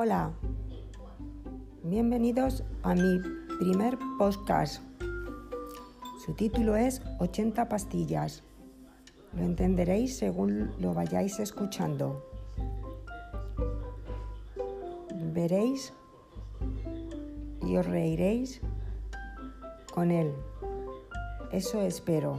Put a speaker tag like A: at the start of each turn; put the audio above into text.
A: Hola, bienvenidos a mi primer podcast. Su título es 80 pastillas. Lo entenderéis según lo vayáis escuchando. Veréis y os reiréis con él. Eso espero.